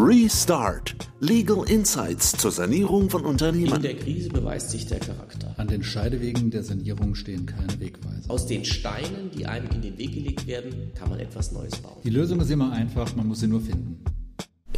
Restart. Legal Insights zur Sanierung von Unternehmen. In der Krise beweist sich der Charakter. An den Scheidewegen der Sanierung stehen keine Wegweiser. Aus den Steinen, die einem in den Weg gelegt werden, kann man etwas Neues bauen. Die Lösung ist immer einfach, man muss sie nur finden.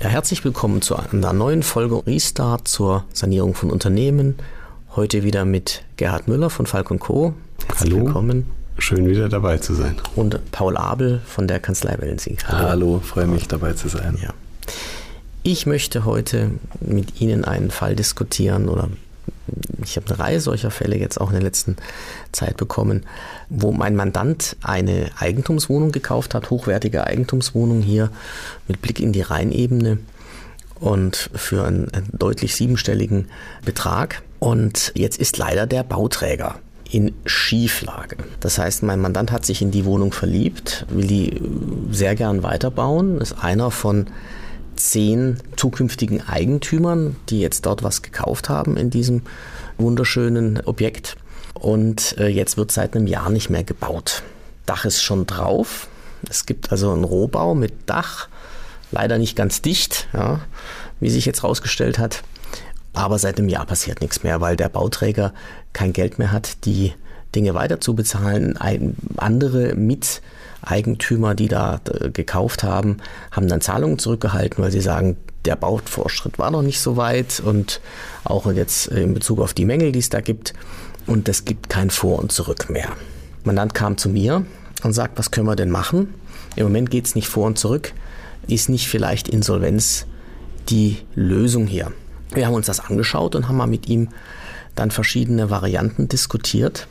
Ja, herzlich willkommen zu einer neuen Folge Restart zur Sanierung von Unternehmen. Heute wieder mit Gerhard Müller von Falk Co. Herzlich Hallo. willkommen. Schön wieder dabei zu sein. Und Paul Abel von der Kanzlei Wellensieg. Hallo, freue mich dabei zu sein. Ja. Ich möchte heute mit Ihnen einen Fall diskutieren oder ich habe eine Reihe solcher Fälle jetzt auch in der letzten Zeit bekommen, wo mein Mandant eine Eigentumswohnung gekauft hat, hochwertige Eigentumswohnung hier mit Blick in die Rheinebene und für einen deutlich siebenstelligen Betrag. Und jetzt ist leider der Bauträger in Schieflage. Das heißt, mein Mandant hat sich in die Wohnung verliebt, will die sehr gern weiterbauen, ist einer von zehn zukünftigen Eigentümern, die jetzt dort was gekauft haben in diesem wunderschönen Objekt. Und äh, jetzt wird seit einem Jahr nicht mehr gebaut. Dach ist schon drauf. Es gibt also einen Rohbau mit Dach, leider nicht ganz dicht, ja, wie sich jetzt herausgestellt hat. Aber seit einem Jahr passiert nichts mehr, weil der Bauträger kein Geld mehr hat, die Dinge weiter zu bezahlen. Andere Miteigentümer, die da äh, gekauft haben, haben dann Zahlungen zurückgehalten, weil sie sagen, der Baufortschritt war noch nicht so weit und auch jetzt in Bezug auf die Mängel, die es da gibt. Und es gibt kein Vor und Zurück mehr. Mandant kam zu mir und sagt, was können wir denn machen? Im Moment geht es nicht vor und zurück. Ist nicht vielleicht Insolvenz die Lösung hier? Wir haben uns das angeschaut und haben mal mit ihm dann verschiedene Varianten diskutiert.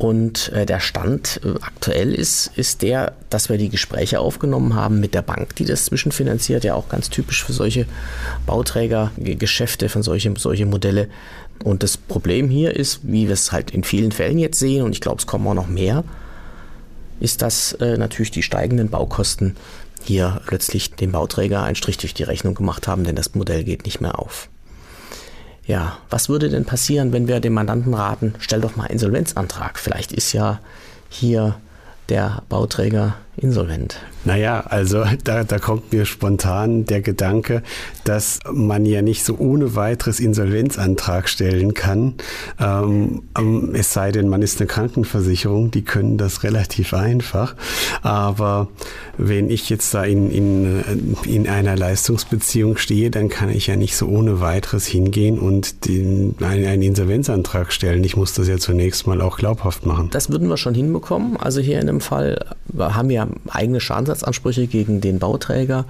Und äh, der Stand äh, aktuell ist, ist der, dass wir die Gespräche aufgenommen haben mit der Bank, die das zwischenfinanziert, ja auch ganz typisch für solche Bauträgergeschäfte, von solche, solche Modelle. Und das Problem hier ist, wie wir es halt in vielen Fällen jetzt sehen, und ich glaube, es kommen auch noch mehr, ist, dass äh, natürlich die steigenden Baukosten hier plötzlich dem Bauträger einen Strich durch die Rechnung gemacht haben, denn das Modell geht nicht mehr auf. Ja, was würde denn passieren, wenn wir dem Mandanten raten, stell doch mal Insolvenzantrag. Vielleicht ist ja hier der Bauträger insolvent. Naja, also da, da kommt mir spontan der Gedanke, dass man ja nicht so ohne weiteres Insolvenzantrag stellen kann. Ähm, es sei denn, man ist eine Krankenversicherung, die können das relativ einfach. Aber wenn ich jetzt da in, in, in einer Leistungsbeziehung stehe, dann kann ich ja nicht so ohne weiteres hingehen und den, einen, einen Insolvenzantrag stellen. Ich muss das ja zunächst mal auch glaubhaft machen. Das würden wir schon hinbekommen. Also hier in dem Fall haben wir eigene Schadensersatzansprüche gegen den Bauträger,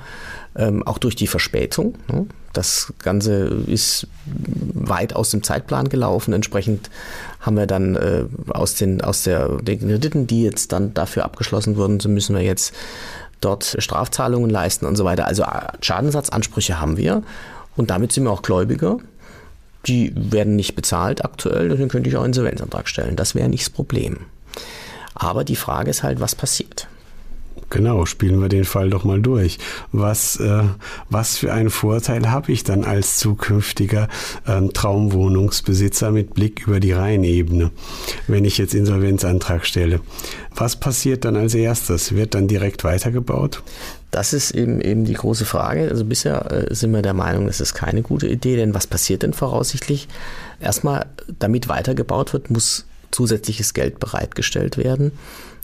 ähm, auch durch die Verspätung. Ne? Das Ganze ist weit aus dem Zeitplan gelaufen. Entsprechend haben wir dann äh, aus, den, aus der, den Krediten, die jetzt dann dafür abgeschlossen wurden, so müssen wir jetzt dort Strafzahlungen leisten und so weiter. Also Schadensersatzansprüche haben wir und damit sind wir auch Gläubiger. Die werden nicht bezahlt aktuell, dann könnte ich auch einen Insolvenzantrag stellen. Das wäre nicht das Problem. Aber die Frage ist halt, was passiert? Genau, spielen wir den Fall doch mal durch. Was, äh, was für einen Vorteil habe ich dann als zukünftiger ähm, Traumwohnungsbesitzer mit Blick über die Rheinebene, wenn ich jetzt Insolvenzantrag stelle? Was passiert dann als erstes? Wird dann direkt weitergebaut? Das ist eben, eben die große Frage. Also bisher äh, sind wir der Meinung, es ist keine gute Idee, denn was passiert denn voraussichtlich? Erstmal, damit weitergebaut wird, muss zusätzliches Geld bereitgestellt werden.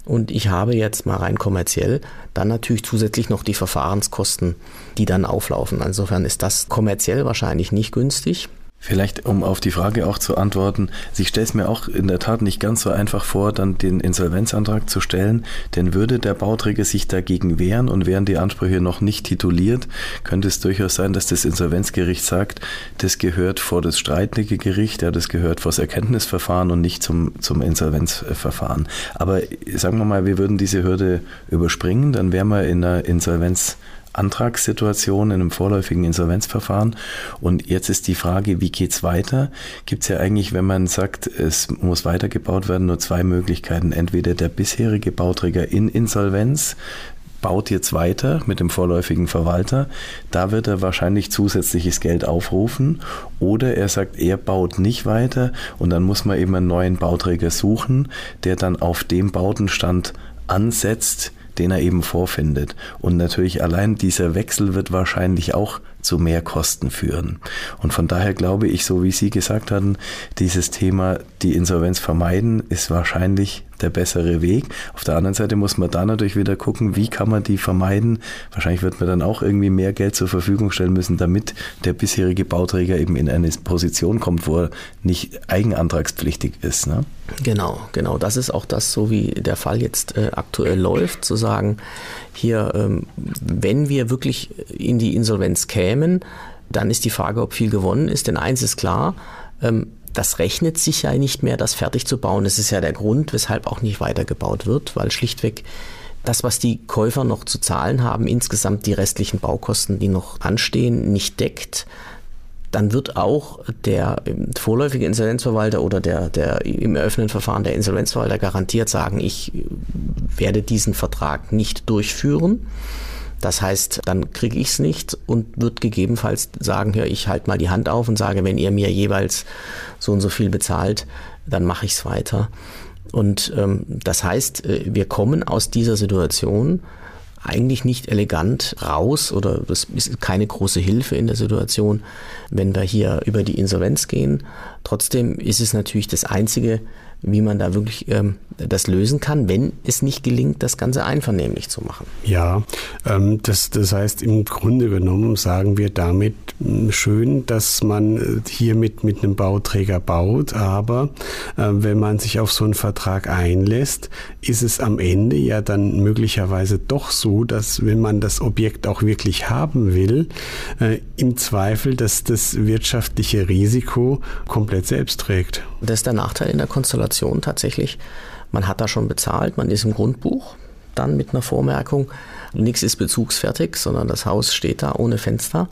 Und ich habe jetzt mal rein kommerziell dann natürlich zusätzlich noch die Verfahrenskosten, die dann auflaufen. Insofern ist das kommerziell wahrscheinlich nicht günstig. Vielleicht, um auf die Frage auch zu antworten, ich stelle es mir auch in der Tat nicht ganz so einfach vor, dann den Insolvenzantrag zu stellen, denn würde der Bauträger sich dagegen wehren und wären die Ansprüche noch nicht tituliert, könnte es durchaus sein, dass das Insolvenzgericht sagt, das gehört vor das streitende Gericht, ja, das gehört vor das Erkenntnisverfahren und nicht zum, zum Insolvenzverfahren. Aber sagen wir mal, wir würden diese Hürde überspringen, dann wären wir in einer Insolvenz Antragssituation in einem vorläufigen Insolvenzverfahren. Und jetzt ist die Frage, wie geht's weiter? Gibt es ja eigentlich, wenn man sagt, es muss weitergebaut werden, nur zwei Möglichkeiten. Entweder der bisherige Bauträger in Insolvenz baut jetzt weiter mit dem vorläufigen Verwalter. Da wird er wahrscheinlich zusätzliches Geld aufrufen. Oder er sagt, er baut nicht weiter und dann muss man eben einen neuen Bauträger suchen, der dann auf dem Bautenstand ansetzt, den er eben vorfindet. Und natürlich allein dieser Wechsel wird wahrscheinlich auch zu mehr Kosten führen. Und von daher glaube ich, so wie Sie gesagt hatten, dieses Thema, die Insolvenz vermeiden, ist wahrscheinlich der bessere Weg. Auf der anderen Seite muss man da natürlich wieder gucken, wie kann man die vermeiden. Wahrscheinlich wird man dann auch irgendwie mehr Geld zur Verfügung stellen müssen, damit der bisherige Bauträger eben in eine Position kommt, wo er nicht eigenantragspflichtig ist. Ne? Genau, genau. Das ist auch das, so wie der Fall jetzt äh, aktuell läuft, zu sagen, hier, ähm, wenn wir wirklich in die Insolvenz kämen, dann ist die Frage, ob viel gewonnen ist. Denn eins ist klar, ähm, das rechnet sich ja nicht mehr, das fertig zu bauen. Das ist ja der Grund, weshalb auch nicht weitergebaut wird, weil schlichtweg das, was die Käufer noch zu zahlen haben, insgesamt die restlichen Baukosten, die noch anstehen, nicht deckt dann wird auch der vorläufige Insolvenzverwalter oder der, der im eröffneten Verfahren der Insolvenzverwalter garantiert sagen, ich werde diesen Vertrag nicht durchführen. Das heißt, dann kriege ich es nicht und wird gegebenenfalls sagen, ja, ich halte mal die Hand auf und sage, wenn ihr mir jeweils so und so viel bezahlt, dann mache ich es weiter. Und ähm, das heißt, äh, wir kommen aus dieser Situation eigentlich nicht elegant raus oder das ist keine große Hilfe in der Situation, wenn wir hier über die Insolvenz gehen. Trotzdem ist es natürlich das einzige wie man da wirklich ähm, das lösen kann, wenn es nicht gelingt, das Ganze einvernehmlich zu machen. Ja, ähm, das, das heißt, im Grunde genommen sagen wir damit hm, schön, dass man äh, hier mit, mit einem Bauträger baut, aber äh, wenn man sich auf so einen Vertrag einlässt, ist es am Ende ja dann möglicherweise doch so, dass wenn man das Objekt auch wirklich haben will, äh, im Zweifel, dass das wirtschaftliche Risiko komplett selbst trägt. Das ist der Nachteil in der Konstellation tatsächlich. Man hat da schon bezahlt, man ist im Grundbuch, dann mit einer Vormerkung, nichts ist bezugsfertig, sondern das Haus steht da ohne Fenster.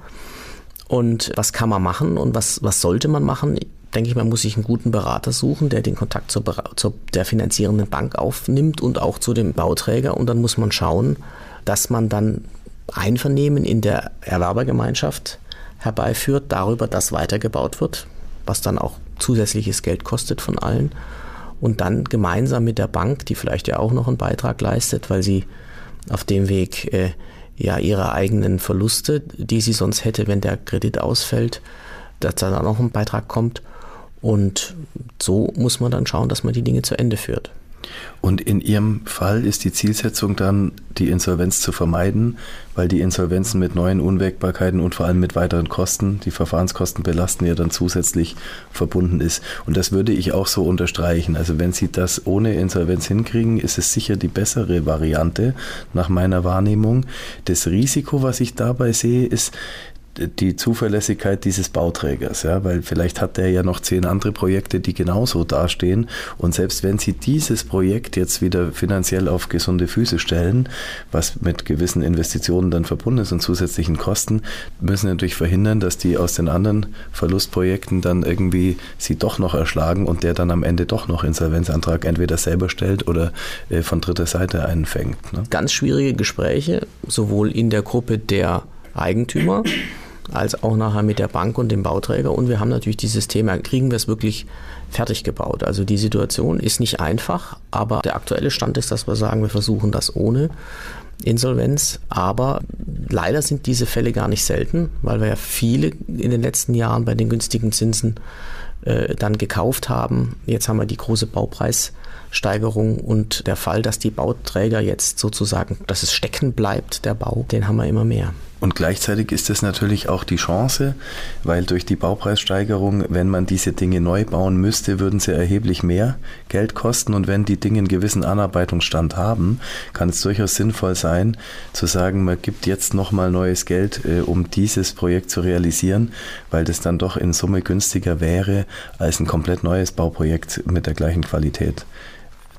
Und was kann man machen und was, was sollte man machen? Denke ich, man muss sich einen guten Berater suchen, der den Kontakt zur, zur der finanzierenden Bank aufnimmt und auch zu dem Bauträger. Und dann muss man schauen, dass man dann Einvernehmen in der Erwerbergemeinschaft herbeiführt darüber, dass weitergebaut wird, was dann auch zusätzliches Geld kostet von allen. Und dann gemeinsam mit der Bank, die vielleicht ja auch noch einen Beitrag leistet, weil sie auf dem Weg äh, ja ihre eigenen Verluste, die sie sonst hätte, wenn der Kredit ausfällt, dass da dann auch ein Beitrag kommt. Und so muss man dann schauen, dass man die Dinge zu Ende führt. Und in Ihrem Fall ist die Zielsetzung dann, die Insolvenz zu vermeiden, weil die Insolvenzen mit neuen Unwägbarkeiten und vor allem mit weiteren Kosten, die Verfahrenskosten belasten, ja dann zusätzlich verbunden ist. Und das würde ich auch so unterstreichen. Also wenn Sie das ohne Insolvenz hinkriegen, ist es sicher die bessere Variante nach meiner Wahrnehmung. Das Risiko, was ich dabei sehe, ist, die Zuverlässigkeit dieses Bauträgers, ja, weil vielleicht hat der ja noch zehn andere Projekte, die genauso dastehen. Und selbst wenn Sie dieses Projekt jetzt wieder finanziell auf gesunde Füße stellen, was mit gewissen Investitionen dann verbunden ist und zusätzlichen Kosten, müssen natürlich verhindern, dass die aus den anderen Verlustprojekten dann irgendwie sie doch noch erschlagen und der dann am Ende doch noch Insolvenzantrag entweder selber stellt oder äh, von dritter Seite einfängt. Ne? Ganz schwierige Gespräche, sowohl in der Gruppe der Eigentümer als auch nachher mit der Bank und dem Bauträger. Und wir haben natürlich dieses Thema, kriegen wir es wirklich fertig gebaut? Also die Situation ist nicht einfach, aber der aktuelle Stand ist, dass wir sagen, wir versuchen das ohne Insolvenz. Aber leider sind diese Fälle gar nicht selten, weil wir ja viele in den letzten Jahren bei den günstigen Zinsen äh, dann gekauft haben. Jetzt haben wir die große Baupreissteigerung und der Fall, dass die Bauträger jetzt sozusagen, dass es stecken bleibt, der Bau, den haben wir immer mehr. Und gleichzeitig ist es natürlich auch die Chance, weil durch die Baupreissteigerung, wenn man diese Dinge neu bauen müsste, würden sie erheblich mehr Geld kosten. Und wenn die Dinge einen gewissen Anarbeitungsstand haben, kann es durchaus sinnvoll sein, zu sagen, man gibt jetzt nochmal neues Geld, äh, um dieses Projekt zu realisieren, weil das dann doch in Summe günstiger wäre als ein komplett neues Bauprojekt mit der gleichen Qualität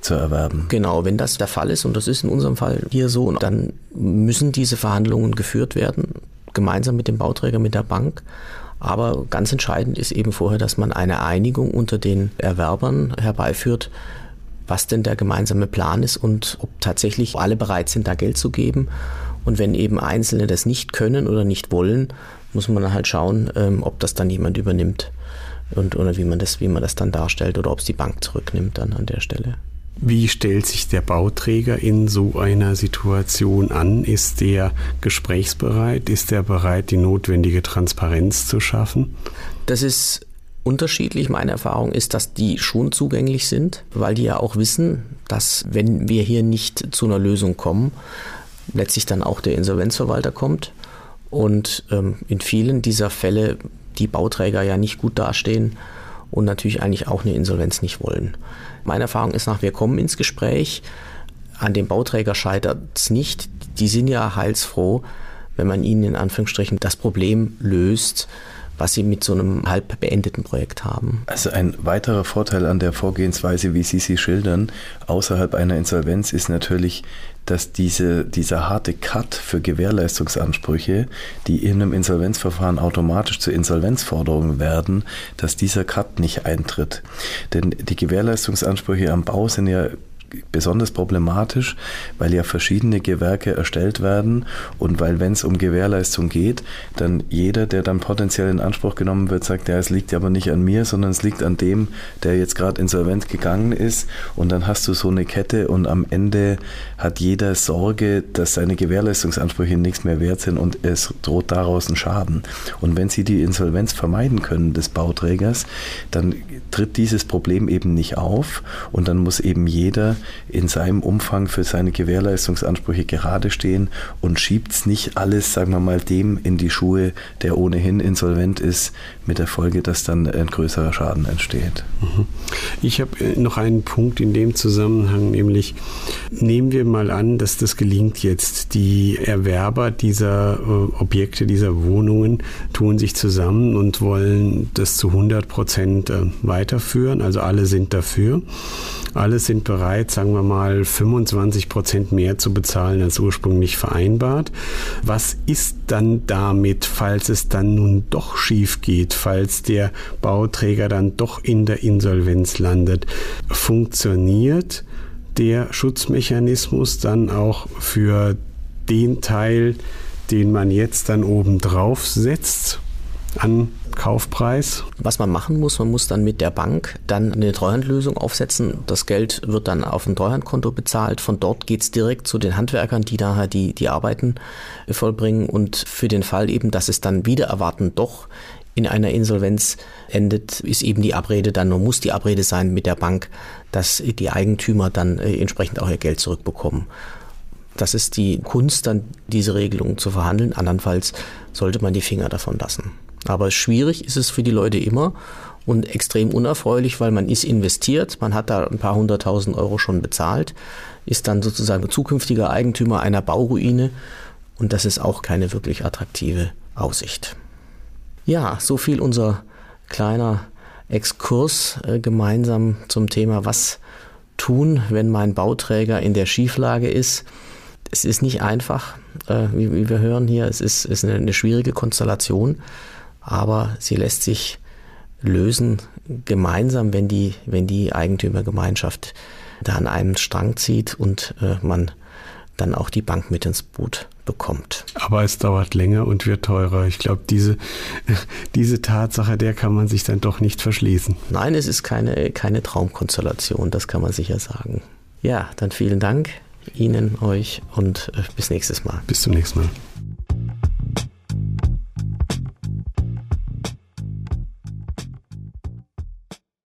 zu erwerben. Genau, wenn das der Fall ist, und das ist in unserem Fall hier so, dann müssen diese Verhandlungen geführt werden, gemeinsam mit dem Bauträger, mit der Bank. Aber ganz entscheidend ist eben vorher, dass man eine Einigung unter den Erwerbern herbeiführt, was denn der gemeinsame Plan ist und ob tatsächlich alle bereit sind, da Geld zu geben. Und wenn eben Einzelne das nicht können oder nicht wollen, muss man halt schauen, ähm, ob das dann jemand übernimmt und oder wie man das, wie man das dann darstellt oder ob es die Bank zurücknimmt dann an der Stelle. Wie stellt sich der Bauträger in so einer Situation an? Ist der gesprächsbereit? Ist er bereit, die notwendige Transparenz zu schaffen? Das ist unterschiedlich. Meine Erfahrung ist, dass die schon zugänglich sind, weil die ja auch wissen, dass wenn wir hier nicht zu einer Lösung kommen, letztlich dann auch der Insolvenzverwalter kommt. Und ähm, in vielen dieser Fälle die Bauträger ja nicht gut dastehen und natürlich eigentlich auch eine Insolvenz nicht wollen. Meine Erfahrung ist nach, wir kommen ins Gespräch, an dem Bauträger scheitert es nicht. Die sind ja heilsfroh, wenn man ihnen in Anführungsstrichen das Problem löst, was sie mit so einem halb beendeten Projekt haben. Also ein weiterer Vorteil an der Vorgehensweise, wie Sie sie schildern, außerhalb einer Insolvenz ist natürlich, dass diese, dieser harte Cut für Gewährleistungsansprüche, die in einem Insolvenzverfahren automatisch zur Insolvenzforderung werden, dass dieser Cut nicht eintritt. Denn die Gewährleistungsansprüche am Bau sind ja besonders problematisch, weil ja verschiedene Gewerke erstellt werden und weil, wenn es um Gewährleistung geht, dann jeder, der dann potenziell in Anspruch genommen wird, sagt, ja, es liegt aber nicht an mir, sondern es liegt an dem, der jetzt gerade insolvent gegangen ist und dann hast du so eine Kette und am Ende hat jeder Sorge, dass seine Gewährleistungsansprüche nichts mehr wert sind und es droht daraus ein Schaden. Und wenn sie die Insolvenz vermeiden können des Bauträgers, dann tritt dieses Problem eben nicht auf und dann muss eben jeder in seinem Umfang für seine Gewährleistungsansprüche gerade stehen und schiebt es nicht alles, sagen wir mal, dem in die Schuhe, der ohnehin insolvent ist, mit der Folge, dass dann ein größerer Schaden entsteht. Mhm. Ich habe äh, noch einen Punkt in dem Zusammenhang, nämlich nehmen wir mal an, dass das gelingt jetzt. Die Erwerber dieser äh, Objekte, dieser Wohnungen tun sich zusammen und wollen das zu 100 Prozent äh, weiterführen. Also alle sind dafür. Alle sind bereit, sagen wir mal, 25 Prozent mehr zu bezahlen als ursprünglich vereinbart. Was ist dann damit, falls es dann nun doch schief geht, falls der Bauträger dann doch in der Insolvenz landet? Funktioniert der Schutzmechanismus dann auch für den Teil, den man jetzt dann oben drauf setzt an Kaufpreis. Was man machen muss, man muss dann mit der Bank dann eine Treuhandlösung aufsetzen. Das Geld wird dann auf ein Treuhandkonto bezahlt. Von dort geht es direkt zu den Handwerkern, die nachher die, die Arbeiten vollbringen. Und für den Fall eben, dass es dann wieder erwarten doch in einer Insolvenz endet, ist eben die Abrede dann, nur muss die Abrede sein mit der Bank, dass die Eigentümer dann äh, entsprechend auch ihr Geld zurückbekommen. Das ist die Kunst, dann diese Regelung zu verhandeln. Andernfalls sollte man die Finger davon lassen. Aber schwierig ist es für die Leute immer und extrem unerfreulich, weil man ist investiert, man hat da ein paar hunderttausend Euro schon bezahlt, ist dann sozusagen zukünftiger Eigentümer einer Bauruine und das ist auch keine wirklich attraktive Aussicht. Ja, so viel unser kleiner Exkurs äh, gemeinsam zum Thema, was tun, wenn mein Bauträger in der Schieflage ist. Es ist nicht einfach, äh, wie, wie, wir hören hier, es ist, ist eine, eine schwierige Konstellation aber sie lässt sich lösen gemeinsam, wenn die, wenn die Eigentümergemeinschaft da an einem Strang zieht und äh, man dann auch die Bank mit ins Boot bekommt. Aber es dauert länger und wird teurer. Ich glaube, diese, diese Tatsache, der kann man sich dann doch nicht verschließen. Nein, es ist keine, keine Traumkonstellation, das kann man sicher sagen. Ja, dann vielen Dank Ihnen, euch und äh, bis nächstes Mal. Bis zum nächsten Mal.